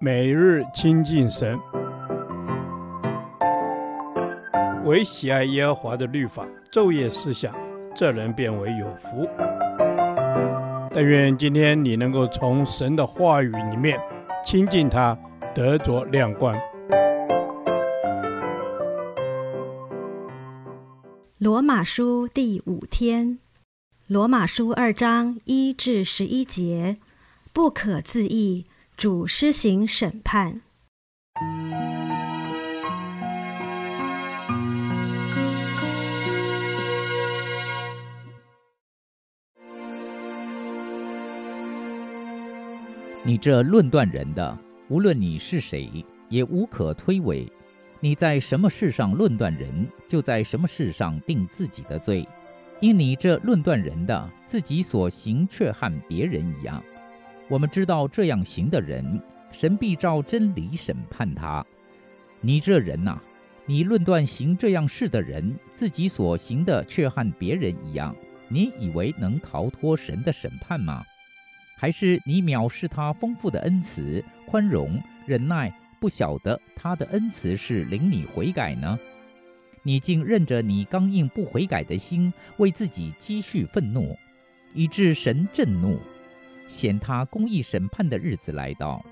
每日亲近神，唯喜爱耶和华的律法，昼夜思想，这人便为有福。但愿今天你能够从神的话语里面亲近他，得着亮光。罗马书第五天，罗马书二章一至十一节，不可自义。主施行审判。你这论断人的，无论你是谁，也无可推诿。你在什么事上论断人，就在什么事上定自己的罪。因你这论断人的，自己所行却和别人一样。我们知道这样行的人，神必照真理审判他。你这人呐、你论断行这样事的人，自己所行的却和别人一样，你以为能逃脱神的审判吗？还是你藐视他丰富的恩慈、宽容、忍耐，不晓得他的恩慈是领你悔改呢？你竟任着你刚硬不悔改的心，为自己积蓄愤怒，以致神震怒。显他公义审判的日子来到，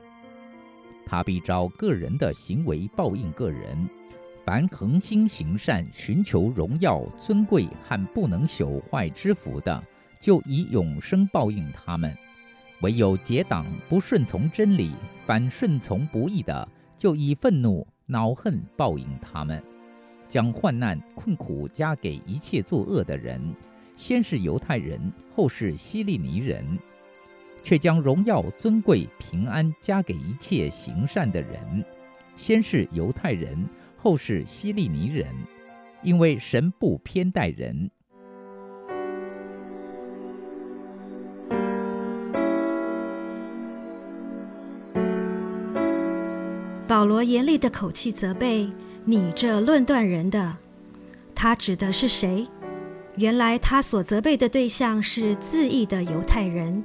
他必照个人的行为报应个人。凡恒心行善、寻求荣耀、尊贵和不能朽坏之福的，就以永生报应他们；唯有结党不顺从真理、反顺从不义的，就以愤怒、恼恨报应他们。将患难、困苦加给一切作恶的人，先是犹太人，后是希利尼人。却将荣耀、尊贵、平安加给一切行善的人，先是犹太人，后是希利尼人，因为神不偏待人。保罗严厉的口气责备你这论断人的，他指的是谁？原来他所责备的对象是自义的犹太人。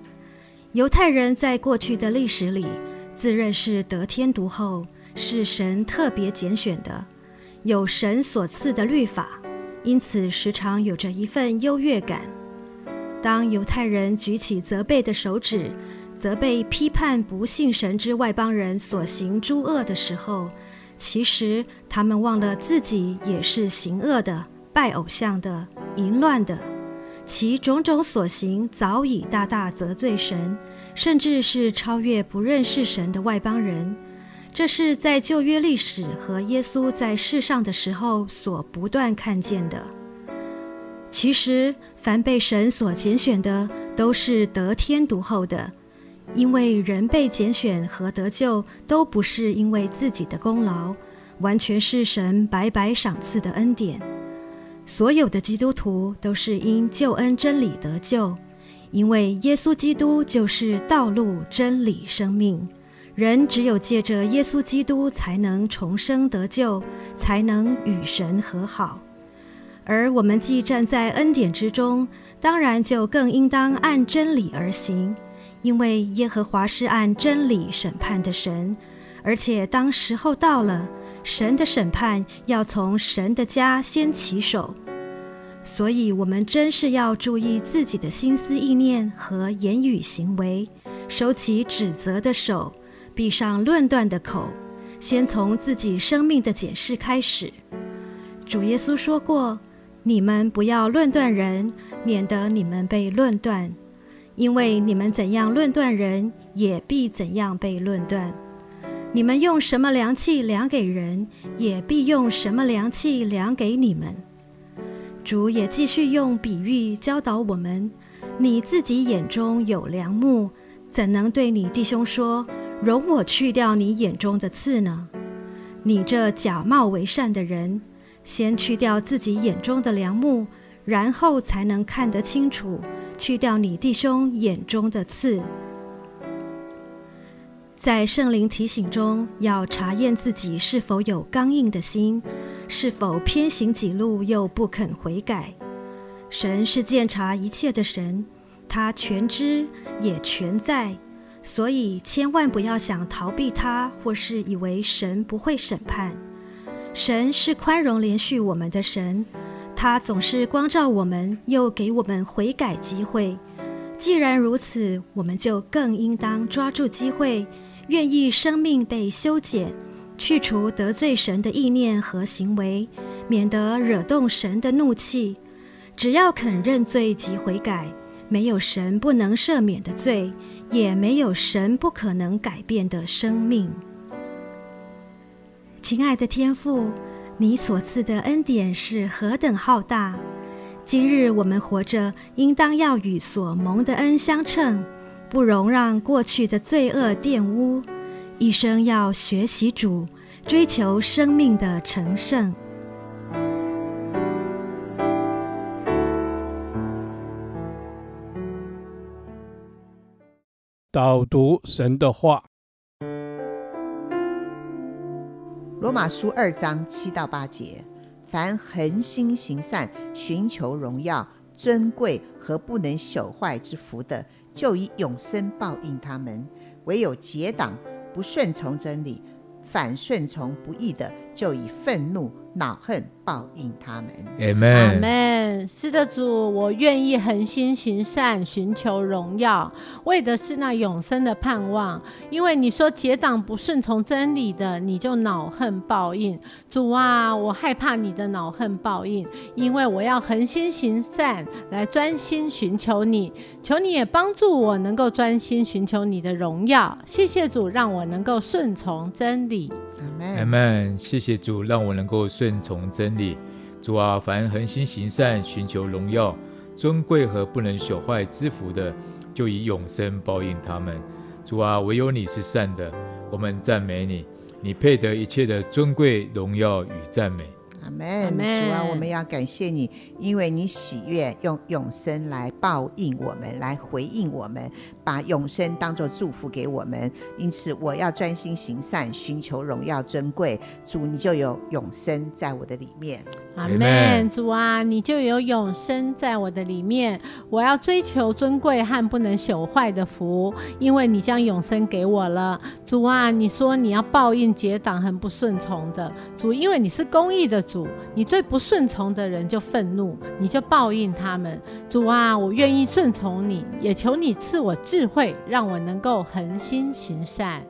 犹太人在过去的历史里，自认是得天独厚，是神特别拣选的，有神所赐的律法，因此时常有着一份优越感。当犹太人举起责备的手指，责备批判不信神之外邦人所行诸恶的时候，其实他们忘了自己也是行恶的、拜偶像的、淫乱的。其种种所行早已大大得罪神，甚至是超越不认识神的外邦人。这是在旧约历史和耶稣在世上的时候所不断看见的。其实，凡被神所拣选的，都是得天独厚的，因为人被拣选和得救，都不是因为自己的功劳，完全是神白白赏赐的恩典。所有的基督徒都是因救恩真理得救，因为耶稣基督就是道路、真理、生命。人只有借着耶稣基督，才能重生得救，才能与神和好。而我们既站在恩典之中，当然就更应当按真理而行，因为耶和华是按真理审判的神，而且当时候到了。神的审判要从神的家先起手，所以我们真是要注意自己的心思意念和言语行为，收起指责的手，闭上论断的口，先从自己生命的检视开始。主耶稣说过：“你们不要论断人，免得你们被论断，因为你们怎样论断人，也必怎样被论断。”你们用什么量器量给人，也必用什么量器量给你们。主也继续用比喻教导我们：你自己眼中有梁木，怎能对你弟兄说：“容我去掉你眼中的刺呢？”你这假冒为善的人，先去掉自己眼中的梁木，然后才能看得清楚，去掉你弟兄眼中的刺。在圣灵提醒中，要查验自己是否有刚硬的心，是否偏行己路又不肯悔改。神是鉴察一切的神，他全知也全在，所以千万不要想逃避它，或是以为神不会审判。神是宽容怜恤我们的神，他总是光照我们，又给我们悔改机会。既然如此，我们就更应当抓住机会，愿意生命被修剪，去除得罪神的意念和行为，免得惹动神的怒气。只要肯认罪及悔改，没有神不能赦免的罪，也没有神不可能改变的生命。亲爱的天父，你所赐的恩典是何等浩大！今日我们活着，应当要与所蒙的恩相称，不容让过去的罪恶玷污。一生要学习主，追求生命的成圣。导读神的话，《罗马书》二章七到八节。凡恒心行善、寻求荣耀、尊贵和不能朽坏之福的，就以永生报应他们；唯有结党不顺从真理、反顺从不义的，就以愤怒、恼恨报应他们。阿门。阿门。是的，主，我愿意恒心行善，寻求荣耀，为的是那永生的盼望。因为你说结党不顺从真理的，你就恼恨报应。主啊，我害怕你的恼恨报应，因为我要恒心行善，来专心寻求你。求你也帮助我，能够专心寻求你的荣耀。谢谢主，让我能够顺从真理。阿门。谢谢主，让我能够顺从真理。主啊，凡恒心行善、寻求荣耀、尊贵和不能朽坏之福的，就以永生报应他们。主啊，唯有你是善的，我们赞美你，你配得一切的尊贵、荣耀与赞美。阿门。主啊，我们要感谢你，因为你喜悦用永生来报应我们，来回应我们，把永生当作祝福给我们。因此，我要专心行善，寻求荣耀尊贵。主，你就有永生在我的里面。阿门。主啊，你就有永生在我的里面。我要追求尊贵和不能朽坏的福，因为你将永生给我了。主啊，你说你要报应结党很不顺从的。主，因为你是公义的主。你对不顺从的人就愤怒，你就报应他们。主啊，我愿意顺从你，也求你赐我智智慧，让我能够恒心行善。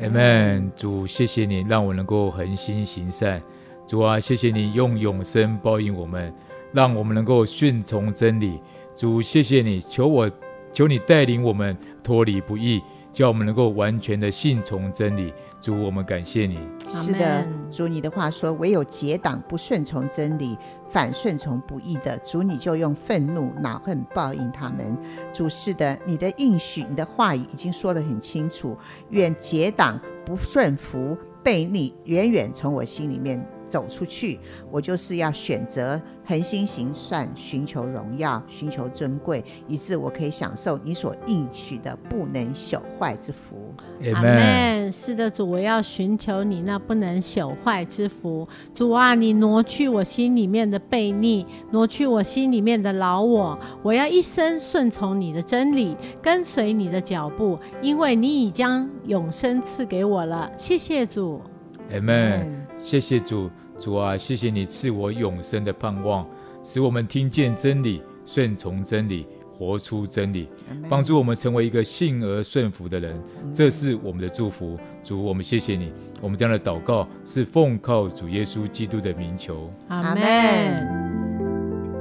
阿门。主，谢谢你让我能够恒心行善。主啊，谢谢你用永生报应我们，让我们能够顺从真理。主，谢谢你，求我，求你带领我们脱离不易。叫我们能够完全的信从真理，主，我们感谢你。是的，主，你的话说，唯有结党不顺从真理，反顺从不义的，主，你就用愤怒、恼恨报应他们。主，是的，你的应许，你的话语已经说得很清楚。愿结党不顺服、悖逆，远远从我心里面走出去。我就是要选择。恒心行善，寻求荣耀，寻求尊贵，以致我可以享受你所应许的不能朽坏之福。阿门。是的，主，我要寻求你那不能朽坏之福。主啊，你挪去我心里面的悖逆，挪去我心里面的老我。我要一生顺从你的真理，跟随你的脚步，因为你已将永生赐给我了。谢谢主。阿门。谢谢主。主啊，谢谢你赐我永生的盼望，使我们听见真理，顺从真理，活出真理，帮助我们成为一个信而顺服的人。这是我们的祝福。主，我们谢谢你。我们这样的祷告是奉靠主耶稣基督的名求。阿门。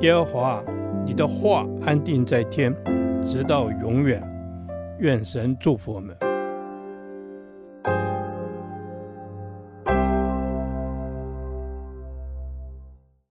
耶和华，你的话安定在天，直到永远。愿神祝福我们。